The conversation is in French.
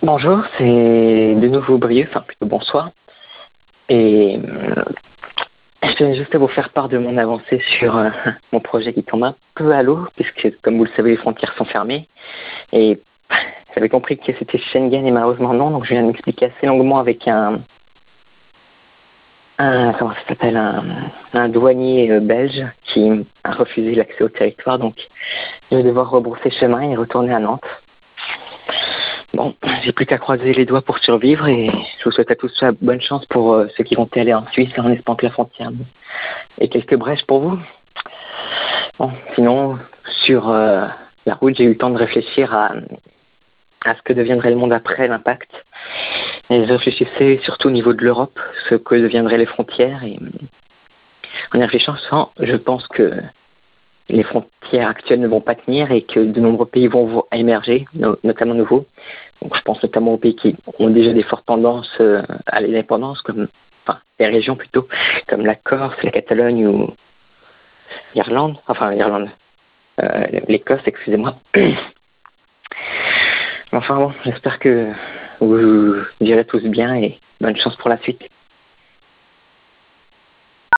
Bonjour, c'est de nouveau Brieux, enfin plutôt bonsoir. Et euh, je tenais juste à vous faire part de mon avancée sur euh, mon projet qui tombe un peu à l'eau, puisque comme vous le savez, les frontières sont fermées. Et j'avais compris que c'était Schengen et malheureusement non, donc je viens de m'expliquer assez longuement avec un, un comment ça s'appelle un, douanier euh, belge qui a refusé l'accès au territoire, donc je vais devoir rebrousser chemin et retourner à Nantes. Bon, j'ai plus qu'à croiser les doigts pour survivre et je vous souhaite à tous bonne chance pour euh, ceux qui vont aller en Suisse en espérant que la frontière. Et quelques brèches pour vous. Bon, sinon, sur euh, la route, j'ai eu le temps de réfléchir à, à ce que deviendrait le monde après l'impact. Et je réfléchissais surtout au niveau de l'Europe, ce que deviendraient les frontières. Et en y réfléchissant, je pense que les frontières actuelles ne vont pas tenir et que de nombreux pays vont émerger, notamment nouveaux. Donc, je pense notamment aux pays qui ont déjà des fortes tendances euh, à l'indépendance, comme enfin les régions plutôt, comme la Corse, la Catalogne ou l'Irlande, enfin l'Irlande, euh, l'Écosse, excusez-moi. enfin bon, j'espère que vous irez tous bien et bonne chance pour la suite.